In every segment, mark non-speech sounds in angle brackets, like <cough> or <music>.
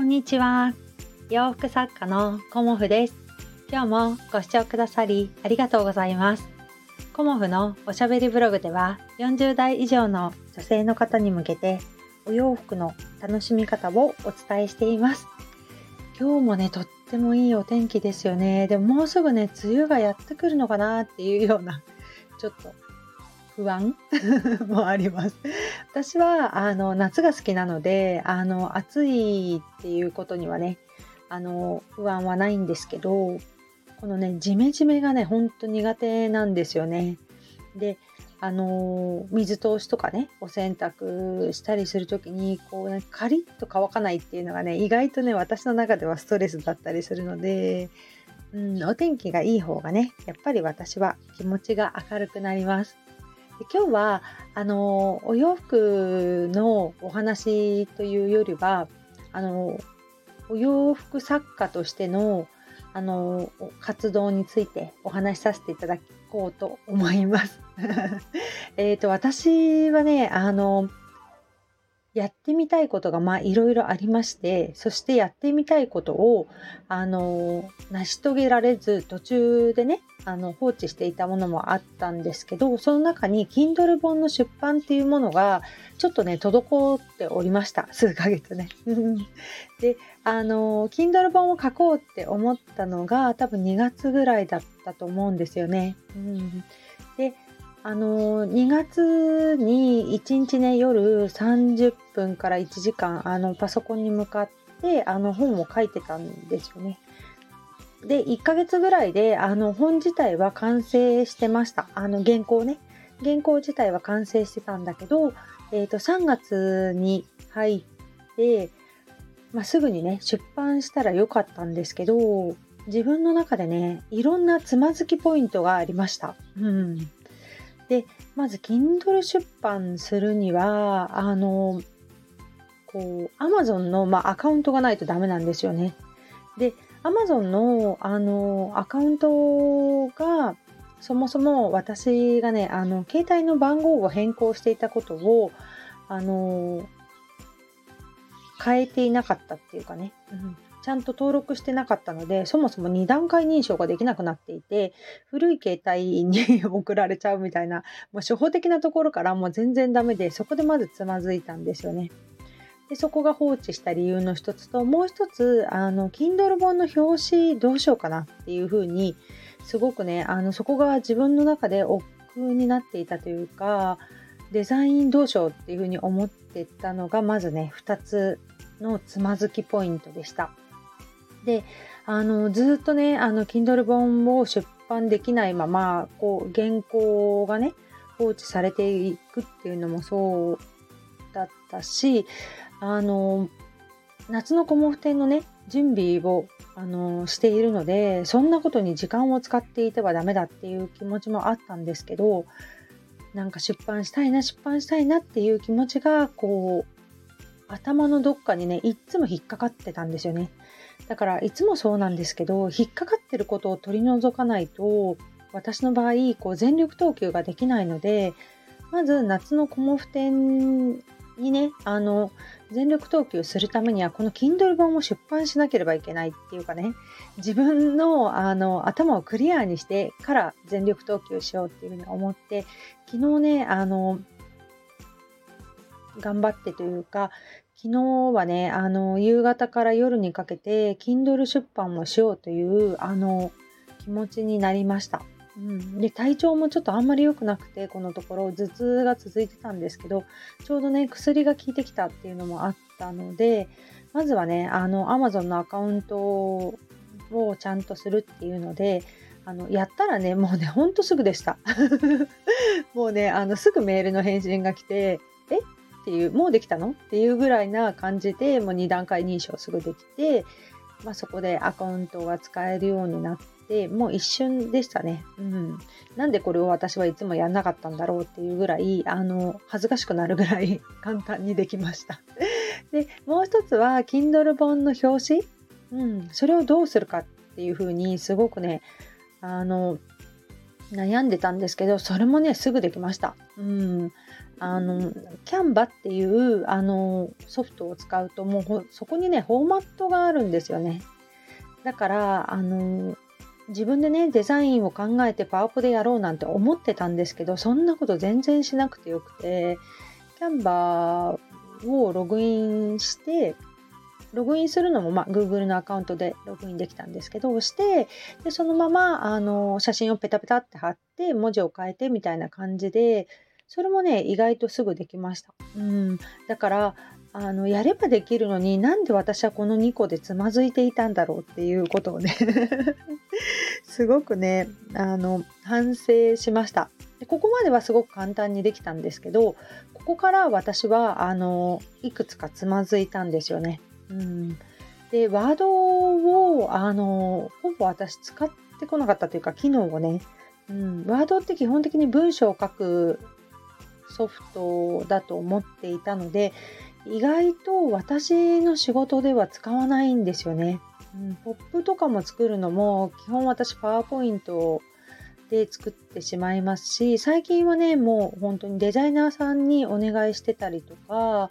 こんにちは。洋服作家のコモフです。今日もご視聴くださりありがとうございます。コモフのおしゃべりブログでは40代以上の女性の方に向けてお洋服の楽しみ方をお伝えしています。今日もね、とってもいいお天気ですよね。でももうすぐね、梅雨がやってくるのかなっていうような、ちょっと不安？<laughs> もあります。私はあの夏が好きなのであの暑いっていうことにはねあの不安はないんですけどこのねジメジメがねほんと苦手なんですよね。であの水通しとかねお洗濯したりする時にこうねカリッと乾かないっていうのがね意外とね私の中ではストレスだったりするので、うん、お天気がいい方がねやっぱり私は気持ちが明るくなります。今日はあのお洋服のお話というよりはあのお洋服作家としてのあの活動についてお話しさせていただこうと思います。<laughs> えと私はねあのやってみたいことがまあいろいろありましてそしてやってみたいことをあの成し遂げられず途中でねあの放置していたものもあったんですけどその中に Kindle 本の出版っていうものがちょっとね滞っておりました数ヶ月ね。<laughs> であの Kindle 本を書こうって思ったのが多分2月ぐらいだったと思うんですよね。うん、あの2月に1日ね夜30分から1時間あのパソコンに向かってあの本を書いてたんですよね。で1ヶ月ぐらいであの本自体は完成してましたあの原稿ね原稿自体は完成してたんだけど、えー、と3月に入って、まあ、すぐにね出版したらよかったんですけど自分の中でねいろんなつまずきポイントがありました。うんでまず Kindle 出版するにはあのこう Amazon の、まあ、アカウントがないとダメなんですよね。で Amazon のあのアカウントがそもそも私がねあの携帯の番号を変更していたことをあの変えていなかったっていうかね、うん、ちゃんと登録してなかったので、そもそも2段階認証ができなくなっていて、古い携帯に送られちゃうみたいな、もう初歩的なところからもう全然ダメで、そこでまずつまずいたんですよね。でそこが放置した理由の一つと、もう一つ、あの、Kindle 本の表紙どうしようかなっていうふうに、すごくね、あの、そこが自分の中で億劫になっていたというか、デザインどうしようっていうふうに思ってたのが、まずね、2つのつまずきポイントでした。であのずっとねあの Kindle 本を出版できないままこう原稿がね放置されていくっていうのもそうだったしあの夏のコモフ展のね準備をあのしているのでそんなことに時間を使っていてはダメだっていう気持ちもあったんですけどなんか出版したいな出版したいなっていう気持ちがこう頭のどっかにねいっつも引っかかってたんですよね。だからいつもそうなんですけど引っかかってることを取り除かないと私の場合こう全力投球ができないのでまず夏のコモフ展にねあの全力投球するためにはこの Kindle 本を出版しなければいけないっていうかね自分のあの頭をクリアにしてから全力投球しようっていうふうに思って昨日ねあの頑張ってというか昨日はね、あの、夕方から夜にかけて、Kindle 出版をしようという、あの、気持ちになりました。うん、で体調もちょっとあんまり良くなくてこのところ頭痛が続いてたんですけどちょうどね薬が効いてきたっていうのもあったのでまずはねあの Amazon のアカウントをちゃんとするっていうのであのやったらねもうねほんとすぐでした <laughs> もうねあのすぐメールの返信が来てっていうもうできたの？っていうぐらいな感じでもう2段階認証すぐできて、まあ、そこでアカウントが使えるようになってもう一瞬でしたね、うん、なんでこれを私はいつもやんなかったんだろうっていうぐらいあの恥ずかしくなるぐらい <laughs> 簡単にできました。でもう一つは Kindle 本の表紙、うん、それをどうするかっていうふうにすごくねあの悩んでたんですけどそれもねすぐできました。うんあのキャンバっていうあのソフトを使うともうそこにねフォーマットがあるんですよね。だからあの自分でねデザインを考えてパワポでやろうなんて思ってたんですけどそんなこと全然しなくてよくてキャンバーをログインしてログインするのも、まあ、Google のアカウントでログインできたんですけど、押して、で、そのまま、あの、写真をペタペタって貼って、文字を変えてみたいな感じで、それもね、意外とすぐできました。うん。だから、あの、やればできるのになんで私はこの2個でつまずいていたんだろうっていうことをね <laughs> すごくね、あの、反省しました。でここまではすごく簡単にできたんですけど、ここから私は、あの、いくつかつまずいたんですよね。うん、で、ワードを、あの、ほぼ私使ってこなかったというか、機能をね、うん、ワードって基本的に文章を書くソフトだと思っていたので、意外と私の仕事では使わないんですよね。うん、ポップとかも作るのも、基本私パワーポイントで作ってしまいますし、最近はね、もう本当にデザイナーさんにお願いしてたりとか、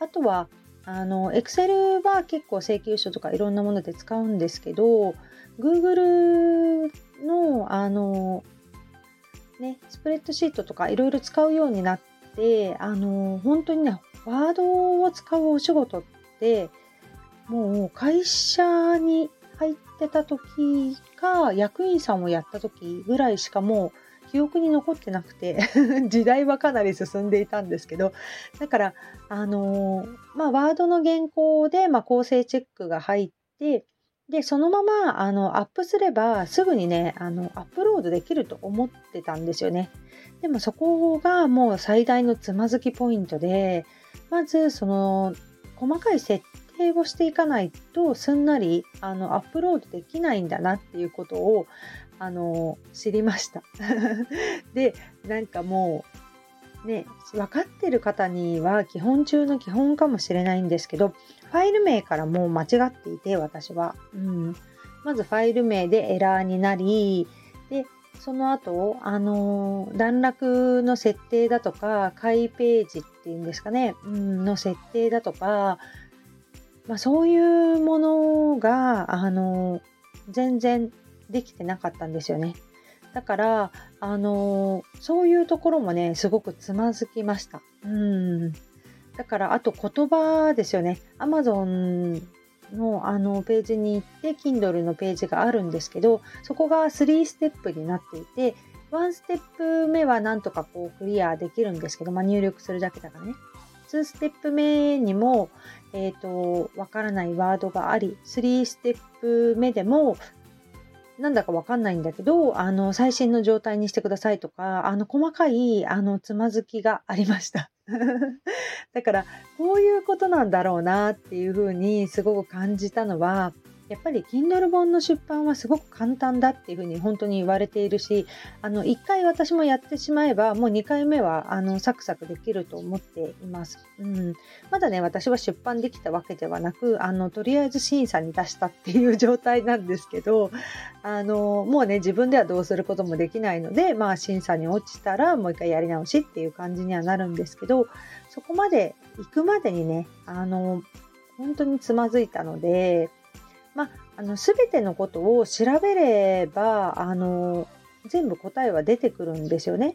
あとはあの、Excel は結構請求書とかいろんなもので使うんですけど、Google の、あの、ね、スプレッドシートとかいろいろ使うようになって、あの、本当にね、ワードを使うお仕事って、もう会社に入ってた時か、役員さんをやった時ぐらいしかもう記憶に残ってなくて <laughs> 時代はかなり進んでいたんですけどだからあの、まあワードの原稿で、まあ、構成チェックが入ってでそのままあのアップすればすぐにねあのアップロードできると思ってたんですよね。でもそこがもう最大のつまずきポイントでまずその細かい設定をしていかないとすんなりあのアップロードできないんだなっていうことをあの知りました。<laughs> でなんかもうね分かってる方には基本中の基本かもしれないんですけどファイル名からもう間違っていて私は、うん、まずファイル名でエラーになりでその後あの段落の設定だとか開ページっていうんですかね、うん、の設定だとか、まあ、そういうものがあの全然できてなかったんですよね。だから、あのー、そういうところもね、すごくつまずきました。うん。だから、あと言葉ですよね。Amazon のあのページに行って、Kindle のページがあるんですけど、そこが3ステップになっていて、1ステップ目はなんとかこうクリアできるんですけど、まあ、入力するだけだからね。2ステップ目にも、えっ、ー、と、わからないワードがあり、3ステップ目でもなんだかわかんないんだけど、あの、最新の状態にしてくださいとか、あの、細かい、あの、つまずきがありました。<laughs> だから、こういうことなんだろうなっていうふうにすごく感じたのは、やっぱり Kindle 本の出版はすごく簡単だっていうふうに本当に言われているしあの1回私もやってしまえばもう2回目はあのサクサクできると思っています、うん、まだね私は出版できたわけではなくあのとりあえず審査に出したっていう状態なんですけどあのもうね自分ではどうすることもできないのでまあ審査に落ちたらもう一回やり直しっていう感じにはなるんですけどそこまで行くまでにねあの本当につまずいたのでまあ、あの全てのことを調べればあの全部答えは出てくるんですよね。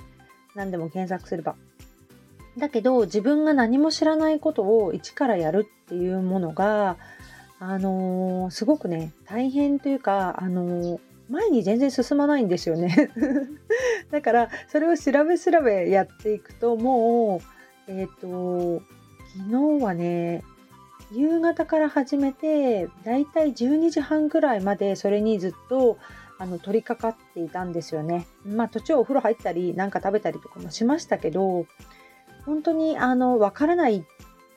何でも検索すれば。だけど自分が何も知らないことを一からやるっていうものが、あのー、すごくね大変というか、あのー、前に全然進まないんですよね。<laughs> だからそれを調べ調べやっていくともうえっ、ー、と昨日はね夕方から始めて、だいたい12時半ぐらいまでそれにずっとあの取り掛かっていたんですよね。まあ途中お風呂入ったり、なんか食べたりとかもしましたけど、本当にあの、わからない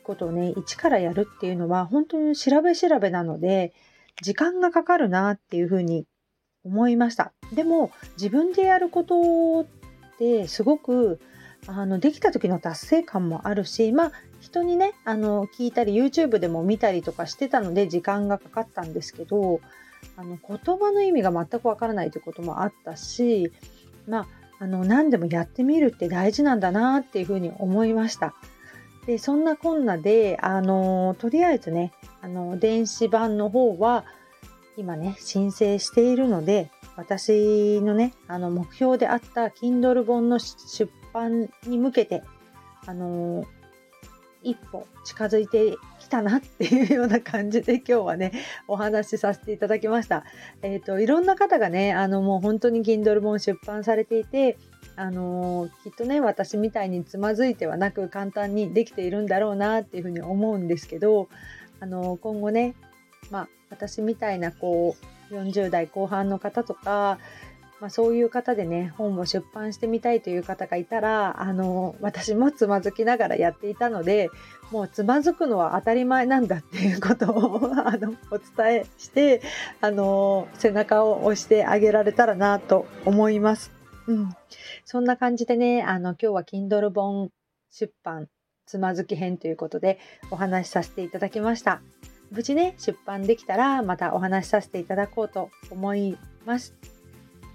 ことをね、一からやるっていうのは本当に調べ調べなので、時間がかかるなっていうふうに思いました。でも自分でやることってすごくあのできた時の達成感もあるし、まあ人にねあの聞いたり YouTube でも見たりとかしてたので時間がかかったんですけどあの言葉の意味が全くわからないということもあったしまああの何でもやってみるって大事なんだなっていうふうに思いました。でそんなこんなであのとりあえずねあの電子版の方は今ね申請しているので私のねあの目標であった Kindle 本の出版に向けてあの一歩近づいてきたなっていうような感じで今日はね <laughs> お話しさせていただきました。えっ、ー、といろんな方がねあのもう本当に Kindle 本出版されていてあのきっとね私みたいにつまずいてはなく簡単にできているんだろうなっていうふうに思うんですけどあの今後ねまあ私みたいなこう40代後半の方とかまあ、そういう方でね本を出版してみたいという方がいたらあの私もつまずきながらやっていたのでもうつまずくのは当たり前なんだっていうことを <laughs> あのお伝えしてあの背中を押してあげられたらなと思います。うん、そんな感じでねあの今日は Kindle 本出版つまずき編ということでお話しさせていただきました。無事ね出版できたらまたお話しさせていただこうと思います。